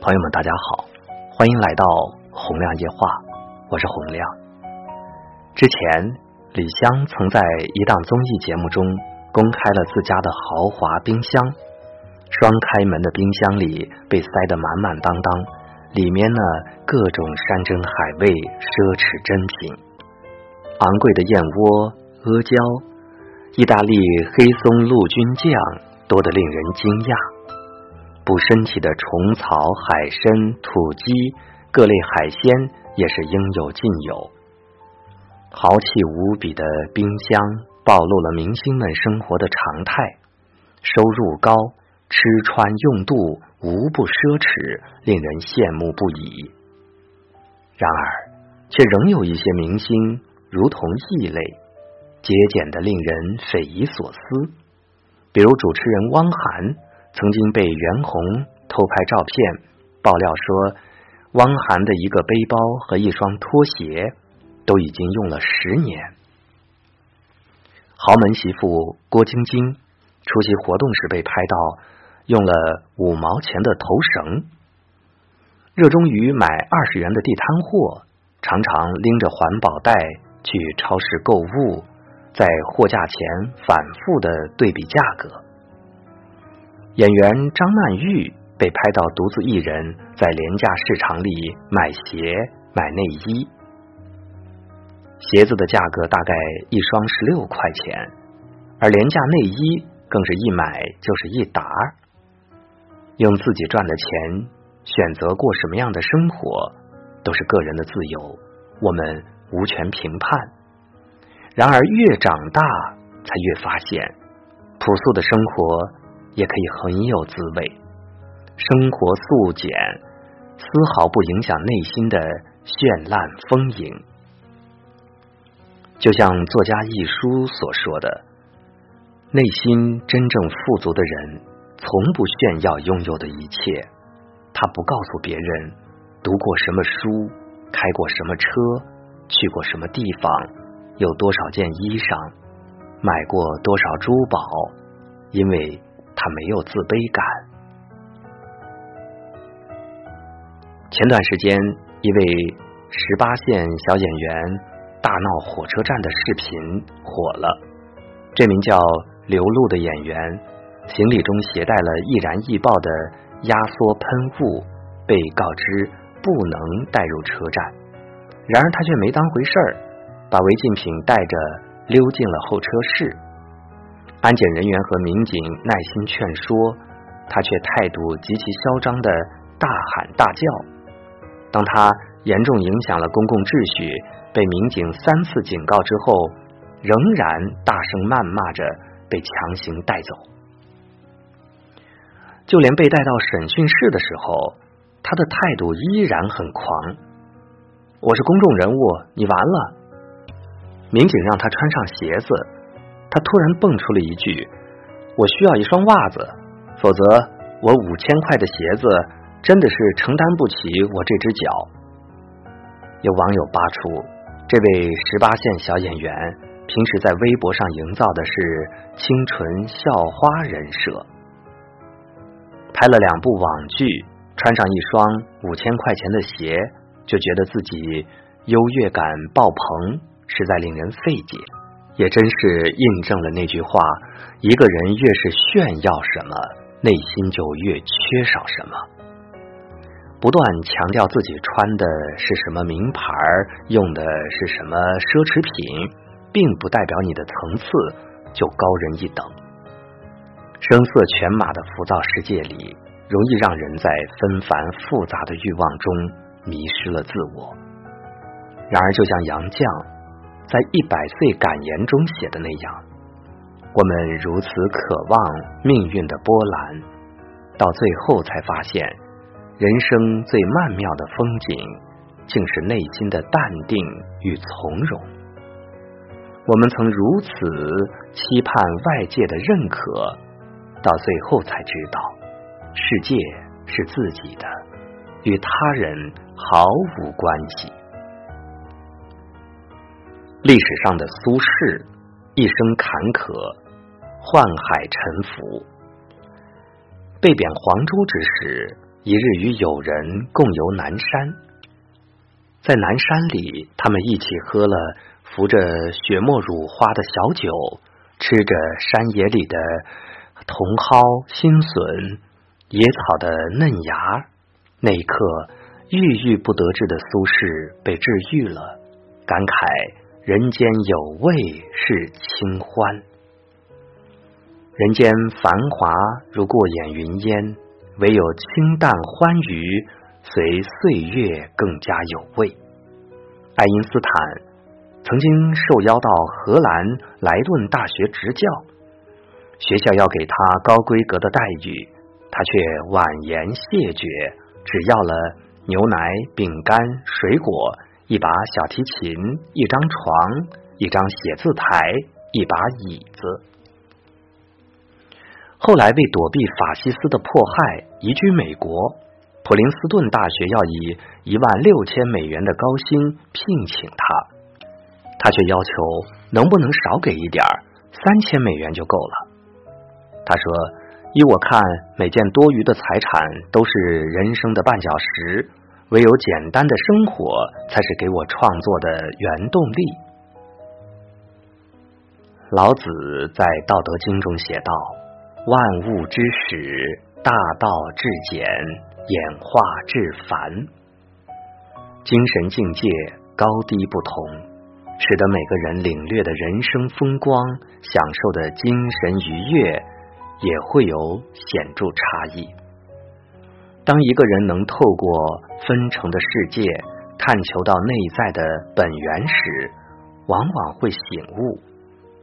朋友们，大家好，欢迎来到洪亮夜话，我是洪亮。之前李湘曾在一档综艺节目中公开了自家的豪华冰箱，双开门的冰箱里被塞得满满当当，里面呢各种山珍海味、奢侈珍品，昂贵的燕窝、阿胶、意大利黑松露菌酱多得令人惊讶。补身体的虫草、海参、土鸡、各类海鲜也是应有尽有。豪气无比的冰箱暴露了明星们生活的常态：收入高，吃穿用度无不奢侈，令人羡慕不已。然而，却仍有一些明星如同异类，节俭的令人匪夷所思。比如主持人汪涵。曾经被袁弘偷拍照片，爆料说，汪涵的一个背包和一双拖鞋都已经用了十年。豪门媳妇郭晶晶出席活动时被拍到用了五毛钱的头绳。热衷于买二十元的地摊货，常常拎着环保袋去超市购物，在货架前反复的对比价格。演员张曼玉被拍到独自一人在廉价市场里买鞋、买内衣，鞋子的价格大概一双十六块钱，而廉价内衣更是一买就是一打。用自己赚的钱选择过什么样的生活，都是个人的自由，我们无权评判。然而，越长大才越发现，朴素的生活。也可以很有滋味，生活素简，丝毫不影响内心的绚烂丰盈。就像作家一书所说的，内心真正富足的人，从不炫耀拥有的一切。他不告诉别人读过什么书，开过什么车，去过什么地方，有多少件衣裳，买过多少珠宝，因为。他没有自卑感。前段时间，一位十八线小演员大闹火车站的视频火了。这名叫刘露的演员，行李中携带了易燃易爆的压缩喷雾，被告知不能带入车站。然而他却没当回事儿，把违禁品带着溜进了候车室。安检人员和民警耐心劝说，他却态度极其嚣张的大喊大叫。当他严重影响了公共秩序，被民警三次警告之后，仍然大声谩骂着被强行带走。就连被带到审讯室的时候，他的态度依然很狂。我是公众人物，你完了！民警让他穿上鞋子。他突然蹦出了一句：“我需要一双袜子，否则我五千块的鞋子真的是承担不起我这只脚。”有网友扒出，这位十八线小演员平时在微博上营造的是清纯校花人设，拍了两部网剧，穿上一双五千块钱的鞋，就觉得自己优越感爆棚，实在令人费解。也真是印证了那句话：一个人越是炫耀什么，内心就越缺少什么。不断强调自己穿的是什么名牌，用的是什么奢侈品，并不代表你的层次就高人一等。声色犬马的浮躁世界里，容易让人在纷繁复杂的欲望中迷失了自我。然而，就像杨绛。在一百岁感言中写的那样，我们如此渴望命运的波澜，到最后才发现，人生最曼妙的风景，竟是内心的淡定与从容。我们曾如此期盼外界的认可，到最后才知道，世界是自己的，与他人毫无关系。历史上的苏轼，一生坎坷，宦海沉浮。被贬黄州之时，一日与友人共游南山，在南山里，他们一起喝了浮着雪沫乳花的小酒，吃着山野里的茼蒿、新笋、野草的嫩芽。那一刻，郁郁不得志的苏轼被治愈了，感慨人间有味是清欢，人间繁华如过眼云烟。唯有清淡欢愉，随岁月更加有味。爱因斯坦曾经受邀到荷兰莱顿大学执教，学校要给他高规格的待遇，他却婉言谢绝，只要了牛奶、饼干、水果、一把小提琴、一张床、一张写字台、一把椅子。后来为躲避法西斯的迫害，移居美国。普林斯顿大学要以一万六千美元的高薪聘请他，他却要求能不能少给一点儿，三千美元就够了。他说：“依我看，每件多余的财产都是人生的绊脚石，唯有简单的生活才是给我创作的原动力。”老子在《道德经》中写道。万物之始，大道至简，演化至繁。精神境界高低不同，使得每个人领略的人生风光、享受的精神愉悦，也会有显著差异。当一个人能透过分成的世界，探求到内在的本源时，往往会醒悟，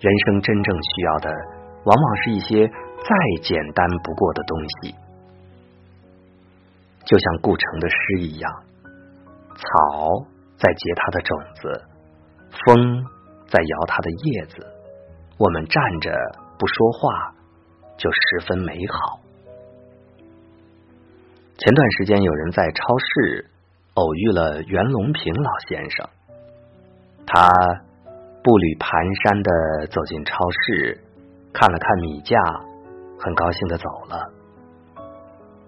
人生真正需要的，往往是一些。再简单不过的东西，就像顾城的诗一样：草在结它的种子，风在摇它的叶子。我们站着不说话，就十分美好。前段时间，有人在超市偶遇了袁隆平老先生，他步履蹒跚的走进超市，看了看米价。很高兴的走了。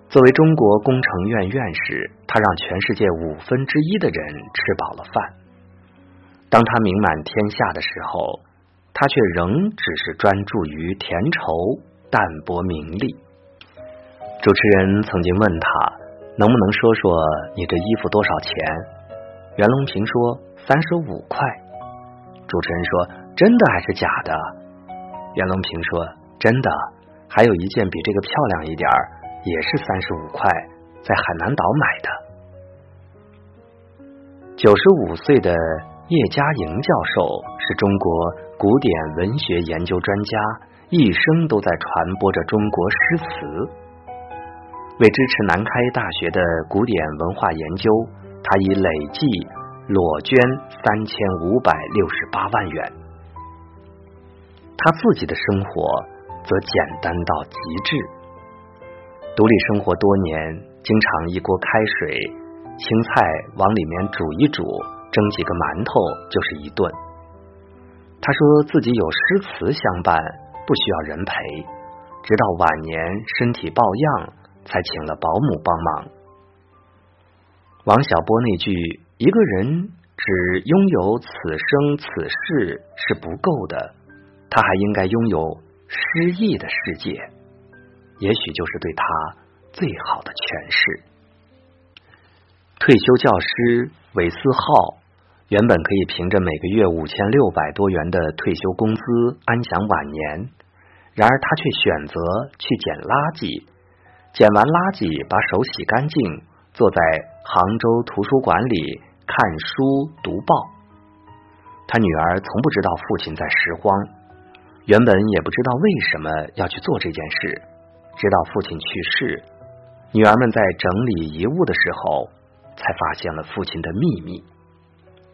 作为中国工程院院士，他让全世界五分之一的人吃饱了饭。当他名满天下的时候，他却仍只是专注于田畴、淡泊名利。主持人曾经问他，能不能说说你这衣服多少钱？袁隆平说三十五块。主持人说真的还是假的？袁隆平说真的。还有一件比这个漂亮一点儿，也是三十五块，在海南岛买的。九十五岁的叶嘉莹教授是中国古典文学研究专家，一生都在传播着中国诗词。为支持南开大学的古典文化研究，他已累计裸捐三千五百六十八万元。他自己的生活。则简单到极致。独立生活多年，经常一锅开水，青菜往里面煮一煮，蒸几个馒头就是一顿。他说自己有诗词相伴，不需要人陪，直到晚年身体抱恙，才请了保姆帮忙。王小波那句“一个人只拥有此生此世是不够的，他还应该拥有。”诗意的世界，也许就是对他最好的诠释。退休教师韦思浩原本可以凭着每个月五千六百多元的退休工资安享晚年，然而他却选择去捡垃圾，捡完垃圾把手洗干净，坐在杭州图书馆里看书读报。他女儿从不知道父亲在拾荒。原本也不知道为什么要去做这件事，直到父亲去世，女儿们在整理遗物的时候，才发现了父亲的秘密。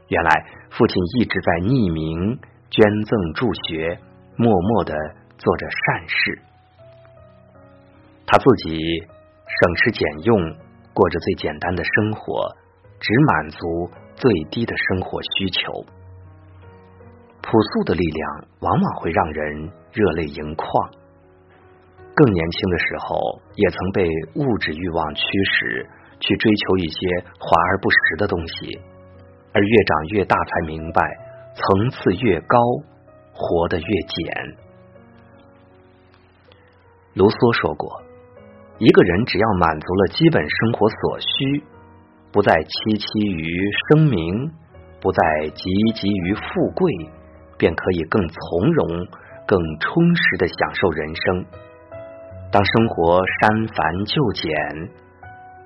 原来父亲一直在匿名捐赠助学，默默的做着善事。他自己省吃俭用，过着最简单的生活，只满足最低的生活需求。朴素的力量往往会让人热泪盈眶。更年轻的时候，也曾被物质欲望驱使，去追求一些华而不实的东西，而越长越大，才明白层次越高，活得越简。卢梭说过，一个人只要满足了基本生活所需，不再戚戚于声名，不再汲汲于富贵，便可以更从容、更充实的享受人生。当生活删繁就简，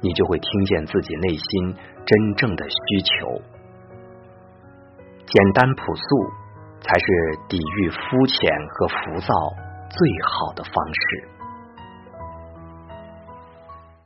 你就会听见自己内心真正的需求。简单朴素，才是抵御肤浅和浮躁最好的方式。